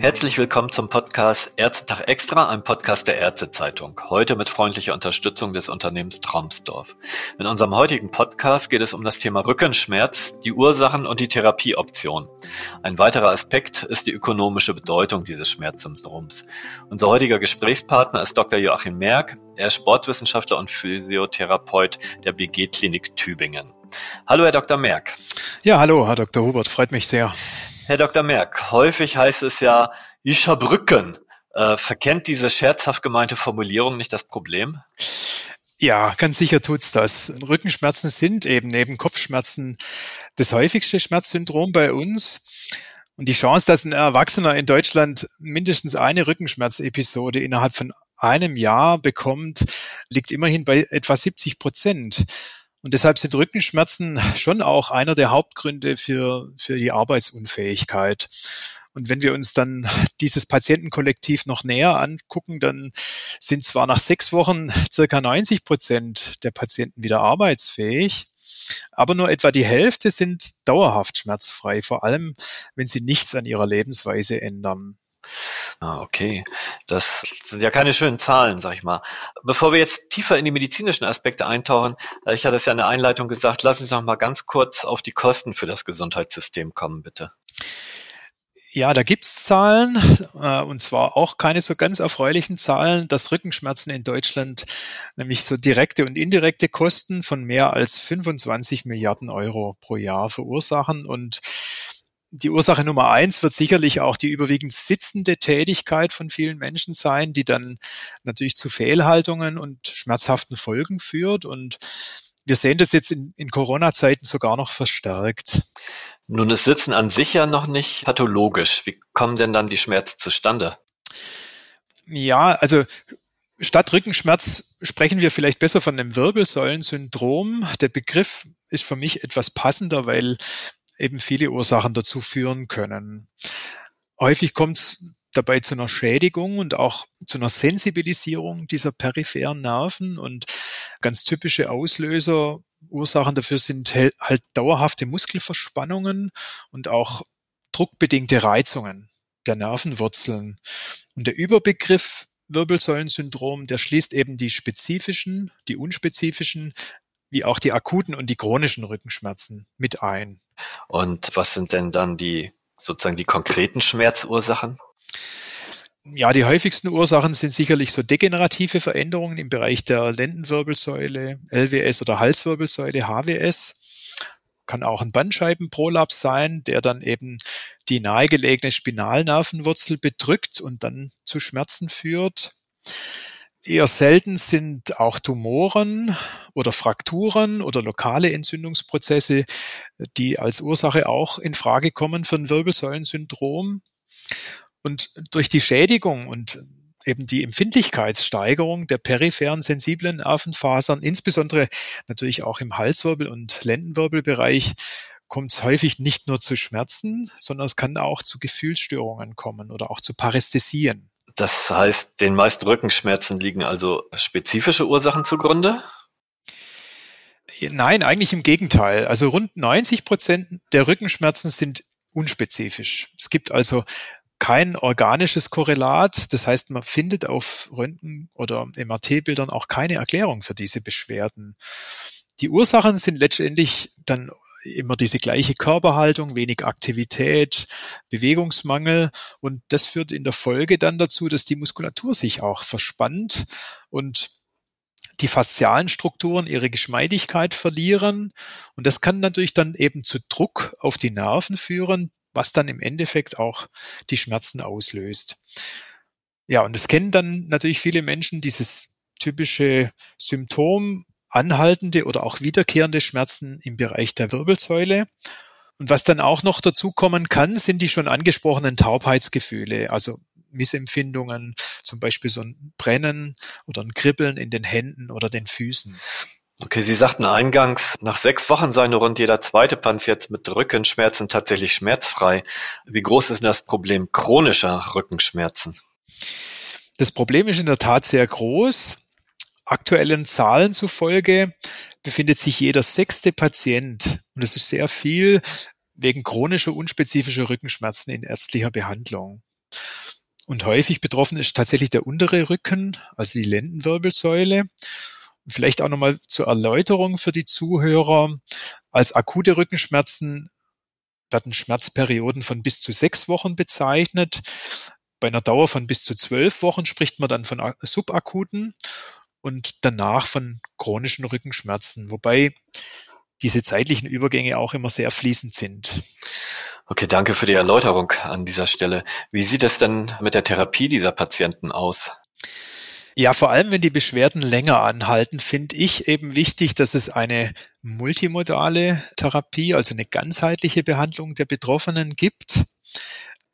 Herzlich willkommen zum Podcast Ärztetag Extra, einem Podcast der Ärztezeitung. Heute mit freundlicher Unterstützung des Unternehmens Tromsdorf. In unserem heutigen Podcast geht es um das Thema Rückenschmerz, die Ursachen und die Therapieoption. Ein weiterer Aspekt ist die ökonomische Bedeutung dieses Schmerzsyndroms. Unser heutiger Gesprächspartner ist Dr. Joachim Merck. Er ist Sportwissenschaftler und Physiotherapeut der BG Klinik Tübingen. Hallo, Herr Dr. Merck. Ja, hallo, Herr Dr. Hubert, freut mich sehr. Herr Dr. Merck, häufig heißt es ja, ich hab Rücken. Äh, verkennt diese scherzhaft gemeinte Formulierung nicht das Problem? Ja, ganz sicher tut's das. Rückenschmerzen sind eben neben Kopfschmerzen das häufigste Schmerzsyndrom bei uns. Und die Chance, dass ein Erwachsener in Deutschland mindestens eine Rückenschmerzepisode innerhalb von einem Jahr bekommt, liegt immerhin bei etwa 70 Prozent. Und deshalb sind Rückenschmerzen schon auch einer der Hauptgründe für, für die Arbeitsunfähigkeit. Und wenn wir uns dann dieses Patientenkollektiv noch näher angucken, dann sind zwar nach sechs Wochen circa 90 Prozent der Patienten wieder arbeitsfähig, aber nur etwa die Hälfte sind dauerhaft schmerzfrei, vor allem wenn sie nichts an ihrer Lebensweise ändern. Ah, okay. Das sind ja keine schönen Zahlen, sag ich mal. Bevor wir jetzt tiefer in die medizinischen Aspekte eintauchen, äh, ich hatte es ja in der Einleitung gesagt, lassen Sie noch mal ganz kurz auf die Kosten für das Gesundheitssystem kommen, bitte. Ja, da gibt's Zahlen, äh, und zwar auch keine so ganz erfreulichen Zahlen, dass Rückenschmerzen in Deutschland nämlich so direkte und indirekte Kosten von mehr als 25 Milliarden Euro pro Jahr verursachen und die Ursache Nummer eins wird sicherlich auch die überwiegend sitzende Tätigkeit von vielen Menschen sein, die dann natürlich zu Fehlhaltungen und schmerzhaften Folgen führt. Und wir sehen das jetzt in, in Corona-Zeiten sogar noch verstärkt. Nun ist Sitzen an sich ja noch nicht pathologisch. Wie kommen denn dann die Schmerzen zustande? Ja, also Statt Rückenschmerz sprechen wir vielleicht besser von einem Wirbelsäulensyndrom. Der Begriff ist für mich etwas passender, weil eben viele Ursachen dazu führen können. Häufig kommt es dabei zu einer Schädigung und auch zu einer Sensibilisierung dieser peripheren Nerven und ganz typische Auslöser, Ursachen dafür sind halt dauerhafte Muskelverspannungen und auch druckbedingte Reizungen der Nervenwurzeln. Und der Überbegriff Wirbelsäulensyndrom, der schließt eben die spezifischen, die unspezifischen, wie auch die akuten und die chronischen Rückenschmerzen mit ein. Und was sind denn dann die sozusagen die konkreten Schmerzursachen? Ja, die häufigsten Ursachen sind sicherlich so degenerative Veränderungen im Bereich der Lendenwirbelsäule, LWS oder Halswirbelsäule, HWS. Kann auch ein Bandscheibenprolaps sein, der dann eben die nahegelegene Spinalnervenwurzel bedrückt und dann zu Schmerzen führt. Eher selten sind auch Tumoren oder Frakturen oder lokale Entzündungsprozesse, die als Ursache auch in Frage kommen für ein Wirbelsäulensyndrom. Und durch die Schädigung und eben die Empfindlichkeitssteigerung der peripheren sensiblen Nervenfasern, insbesondere natürlich auch im Halswirbel- und Lendenwirbelbereich, kommt es häufig nicht nur zu Schmerzen, sondern es kann auch zu Gefühlsstörungen kommen oder auch zu Parästhesien. Das heißt, den meisten Rückenschmerzen liegen also spezifische Ursachen zugrunde? Nein, eigentlich im Gegenteil. Also rund 90 Prozent der Rückenschmerzen sind unspezifisch. Es gibt also kein organisches Korrelat. Das heißt, man findet auf Röntgen- oder MRT-Bildern auch keine Erklärung für diese Beschwerden. Die Ursachen sind letztendlich dann immer diese gleiche Körperhaltung, wenig Aktivität, Bewegungsmangel und das führt in der Folge dann dazu, dass die Muskulatur sich auch verspannt und die faszialen Strukturen ihre Geschmeidigkeit verlieren und das kann natürlich dann eben zu Druck auf die Nerven führen, was dann im Endeffekt auch die Schmerzen auslöst. Ja, und es kennen dann natürlich viele Menschen dieses typische Symptom anhaltende oder auch wiederkehrende Schmerzen im Bereich der Wirbelsäule. Und was dann auch noch dazu kommen kann, sind die schon angesprochenen Taubheitsgefühle, also Missempfindungen, zum Beispiel so ein Brennen oder ein Kribbeln in den Händen oder den Füßen. Okay, Sie sagten eingangs, nach sechs Wochen sei nur rund jeder zweite Patient mit Rückenschmerzen tatsächlich schmerzfrei. Wie groß ist denn das Problem chronischer Rückenschmerzen? Das Problem ist in der Tat sehr groß. Aktuellen Zahlen zufolge befindet sich jeder sechste Patient, und das ist sehr viel, wegen chronischer unspezifischer Rückenschmerzen in ärztlicher Behandlung. Und häufig betroffen ist tatsächlich der untere Rücken, also die Lendenwirbelsäule. Vielleicht auch nochmal zur Erläuterung für die Zuhörer. Als akute Rückenschmerzen werden Schmerzperioden von bis zu sechs Wochen bezeichnet. Bei einer Dauer von bis zu zwölf Wochen spricht man dann von subakuten und danach von chronischen Rückenschmerzen, wobei diese zeitlichen Übergänge auch immer sehr fließend sind. Okay, danke für die Erläuterung an dieser Stelle. Wie sieht es denn mit der Therapie dieser Patienten aus? Ja, vor allem wenn die Beschwerden länger anhalten, finde ich eben wichtig, dass es eine multimodale Therapie, also eine ganzheitliche Behandlung der Betroffenen gibt.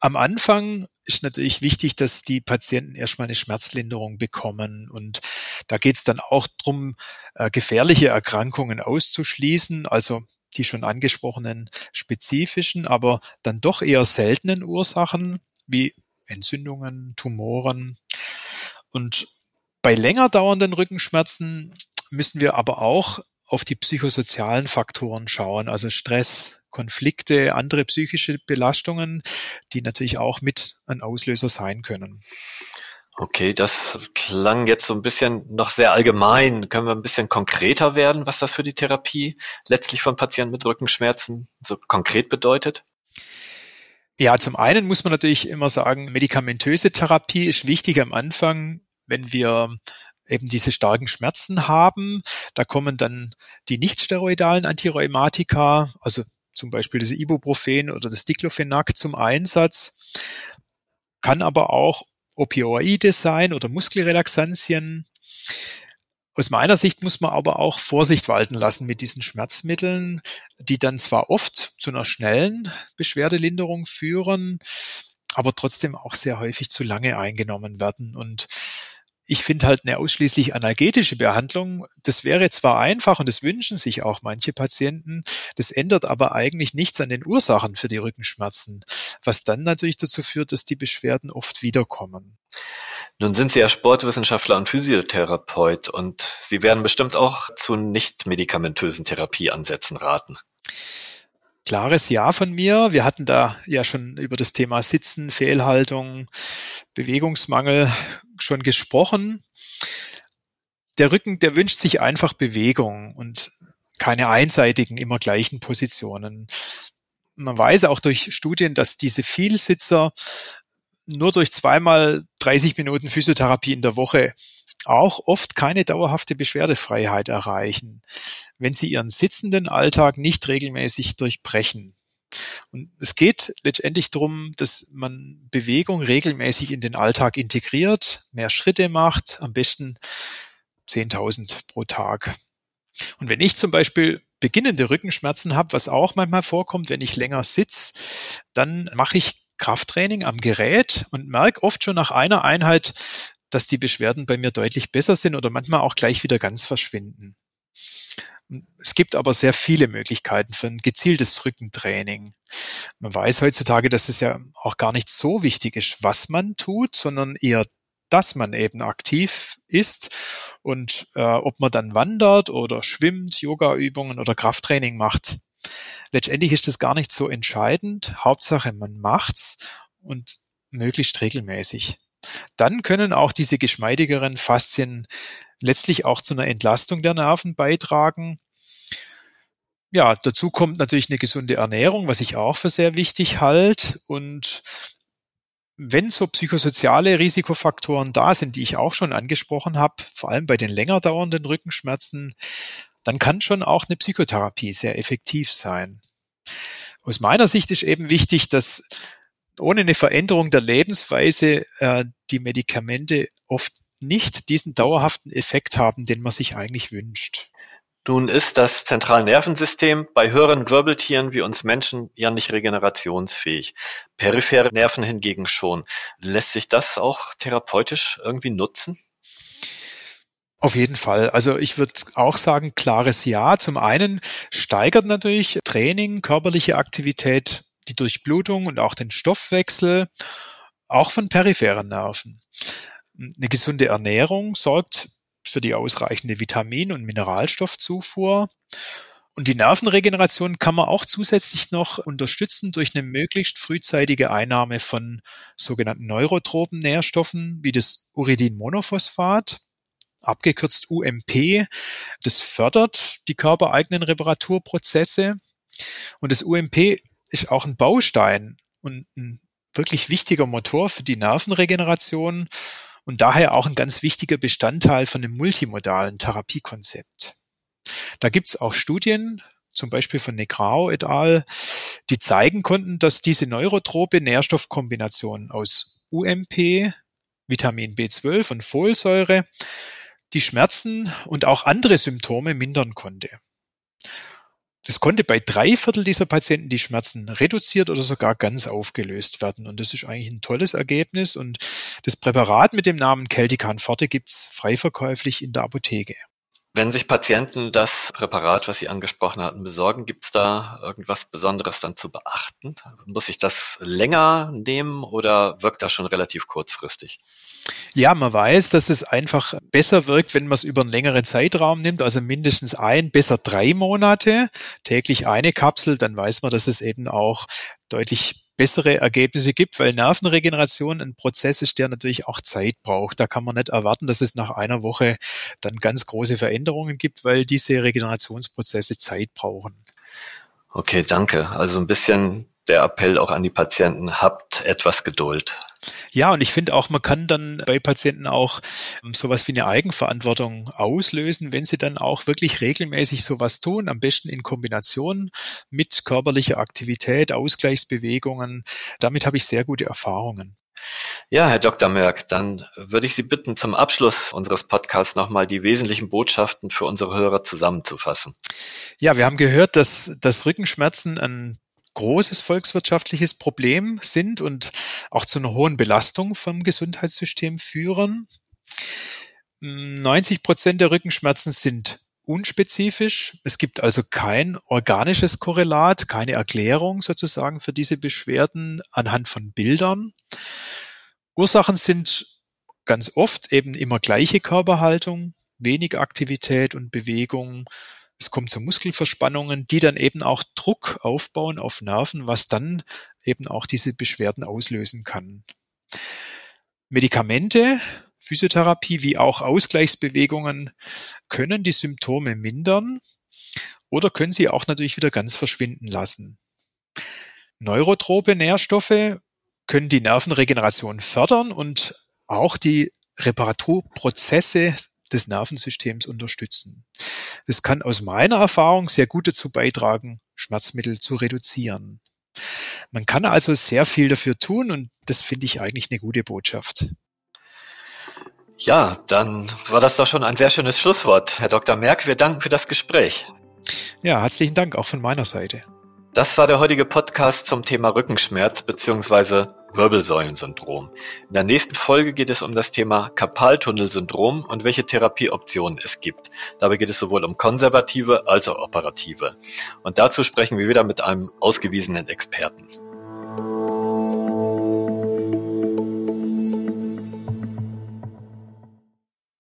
Am Anfang ist natürlich wichtig, dass die Patienten erstmal eine Schmerzlinderung bekommen. Und da geht es dann auch darum, äh, gefährliche Erkrankungen auszuschließen, also die schon angesprochenen spezifischen, aber dann doch eher seltenen Ursachen wie Entzündungen, Tumoren. Und bei länger dauernden Rückenschmerzen müssen wir aber auch auf die psychosozialen Faktoren schauen, also Stress, Konflikte, andere psychische Belastungen, die natürlich auch mit ein Auslöser sein können. Okay, das klang jetzt so ein bisschen noch sehr allgemein. Können wir ein bisschen konkreter werden, was das für die Therapie letztlich von Patienten mit Rückenschmerzen so konkret bedeutet? Ja, zum einen muss man natürlich immer sagen, medikamentöse Therapie ist wichtig am Anfang, wenn wir eben diese starken Schmerzen haben. Da kommen dann die nicht-steroidalen Antirheumatika, also zum Beispiel das Ibuprofen oder das Diclofenac zum Einsatz. Kann aber auch Opioide sein oder Muskelrelaxantien. Aus meiner Sicht muss man aber auch Vorsicht walten lassen mit diesen Schmerzmitteln, die dann zwar oft zu einer schnellen Beschwerdelinderung führen, aber trotzdem auch sehr häufig zu lange eingenommen werden. Und ich finde halt eine ausschließlich analgetische Behandlung, das wäre zwar einfach und das wünschen sich auch manche Patienten, das ändert aber eigentlich nichts an den Ursachen für die Rückenschmerzen, was dann natürlich dazu führt, dass die Beschwerden oft wiederkommen. Nun sind Sie ja Sportwissenschaftler und Physiotherapeut und Sie werden bestimmt auch zu nicht medikamentösen Therapieansätzen raten. Klares Ja von mir. Wir hatten da ja schon über das Thema Sitzen, Fehlhaltung, Bewegungsmangel schon gesprochen. Der Rücken, der wünscht sich einfach Bewegung und keine einseitigen, immer gleichen Positionen. Man weiß auch durch Studien, dass diese Vielsitzer nur durch zweimal 30 Minuten Physiotherapie in der Woche auch oft keine dauerhafte Beschwerdefreiheit erreichen, wenn sie ihren sitzenden Alltag nicht regelmäßig durchbrechen. Und es geht letztendlich darum, dass man Bewegung regelmäßig in den Alltag integriert, mehr Schritte macht, am besten 10.000 pro Tag. Und wenn ich zum Beispiel beginnende Rückenschmerzen habe, was auch manchmal vorkommt, wenn ich länger sitze, dann mache ich Krafttraining am Gerät und merke oft schon nach einer Einheit, dass die Beschwerden bei mir deutlich besser sind oder manchmal auch gleich wieder ganz verschwinden. Es gibt aber sehr viele Möglichkeiten für ein gezieltes Rückentraining. Man weiß heutzutage, dass es ja auch gar nicht so wichtig ist, was man tut, sondern eher, dass man eben aktiv ist und äh, ob man dann wandert oder schwimmt, Yoga-Übungen oder Krafttraining macht. Letztendlich ist das gar nicht so entscheidend. Hauptsache, man macht's und möglichst regelmäßig. Dann können auch diese geschmeidigeren Faszien letztlich auch zu einer Entlastung der Nerven beitragen. Ja, dazu kommt natürlich eine gesunde Ernährung, was ich auch für sehr wichtig halte. Und wenn so psychosoziale Risikofaktoren da sind, die ich auch schon angesprochen habe, vor allem bei den länger dauernden Rückenschmerzen, dann kann schon auch eine Psychotherapie sehr effektiv sein. Aus meiner Sicht ist eben wichtig, dass ohne eine Veränderung der Lebensweise äh, die Medikamente oft nicht diesen dauerhaften Effekt haben, den man sich eigentlich wünscht. Nun ist das Zentralnervensystem bei höheren Wirbeltieren wie uns Menschen ja nicht regenerationsfähig. Periphere Nerven hingegen schon. Lässt sich das auch therapeutisch irgendwie nutzen? Auf jeden Fall. Also ich würde auch sagen, klares Ja. Zum einen steigert natürlich Training, körperliche Aktivität die Durchblutung und auch den Stoffwechsel, auch von peripheren Nerven. Eine gesunde Ernährung sorgt für die ausreichende Vitamin- und Mineralstoffzufuhr. Und die Nervenregeneration kann man auch zusätzlich noch unterstützen durch eine möglichst frühzeitige Einnahme von sogenannten neurotropen Nährstoffen wie das Uridinmonophosphat, abgekürzt UMP. Das fördert die körpereigenen Reparaturprozesse. Und das UMP ist auch ein Baustein und ein wirklich wichtiger Motor für die Nervenregeneration und daher auch ein ganz wichtiger Bestandteil von dem multimodalen Therapiekonzept. Da gibt's auch Studien, zum Beispiel von Negrao et al., die zeigen konnten, dass diese neurotrope Nährstoffkombination aus UMP, Vitamin B12 und Folsäure die Schmerzen und auch andere Symptome mindern konnte. Das konnte bei drei Viertel dieser Patienten die Schmerzen reduziert oder sogar ganz aufgelöst werden. Und das ist eigentlich ein tolles Ergebnis. Und das Präparat mit dem Namen Keltican Forte gibt's freiverkäuflich in der Apotheke. Wenn sich Patienten das Präparat, was Sie angesprochen hatten, besorgen, gibt es da irgendwas Besonderes dann zu beachten? Muss ich das länger nehmen oder wirkt das schon relativ kurzfristig? Ja, man weiß, dass es einfach besser wirkt, wenn man es über einen längeren Zeitraum nimmt, also mindestens ein, besser drei Monate, täglich eine Kapsel, dann weiß man, dass es eben auch deutlich bessere Ergebnisse gibt, weil Nervenregeneration ein Prozess ist, der natürlich auch Zeit braucht. Da kann man nicht erwarten, dass es nach einer Woche dann ganz große Veränderungen gibt, weil diese Regenerationsprozesse Zeit brauchen. Okay, danke. Also ein bisschen der Appell auch an die Patienten, habt etwas Geduld. Ja, und ich finde auch, man kann dann bei Patienten auch ähm, sowas wie eine Eigenverantwortung auslösen, wenn sie dann auch wirklich regelmäßig sowas tun, am besten in Kombination mit körperlicher Aktivität, Ausgleichsbewegungen. Damit habe ich sehr gute Erfahrungen. Ja, Herr Dr. Merck, dann würde ich Sie bitten, zum Abschluss unseres Podcasts nochmal die wesentlichen Botschaften für unsere Hörer zusammenzufassen. Ja, wir haben gehört, dass, dass Rückenschmerzen ein großes volkswirtschaftliches Problem sind und auch zu einer hohen Belastung vom Gesundheitssystem führen. 90 Prozent der Rückenschmerzen sind unspezifisch. Es gibt also kein organisches Korrelat, keine Erklärung sozusagen für diese Beschwerden anhand von Bildern. Ursachen sind ganz oft eben immer gleiche Körperhaltung, wenig Aktivität und Bewegung, es kommt zu Muskelverspannungen, die dann eben auch Druck aufbauen auf Nerven, was dann eben auch diese Beschwerden auslösen kann. Medikamente, Physiotherapie wie auch Ausgleichsbewegungen können die Symptome mindern oder können sie auch natürlich wieder ganz verschwinden lassen. Neurotrope Nährstoffe können die Nervenregeneration fördern und auch die Reparaturprozesse des Nervensystems unterstützen. Das kann aus meiner Erfahrung sehr gut dazu beitragen, Schmerzmittel zu reduzieren. Man kann also sehr viel dafür tun und das finde ich eigentlich eine gute Botschaft. Ja, dann war das doch schon ein sehr schönes Schlusswort, Herr Dr. Merck. Wir danken für das Gespräch. Ja, herzlichen Dank auch von meiner Seite. Das war der heutige Podcast zum Thema Rückenschmerz bzw. Wirbelsäulensyndrom. In der nächsten Folge geht es um das Thema Karpaltunnelsyndrom und welche Therapieoptionen es gibt. Dabei geht es sowohl um konservative als auch operative. Und dazu sprechen wir wieder mit einem ausgewiesenen Experten.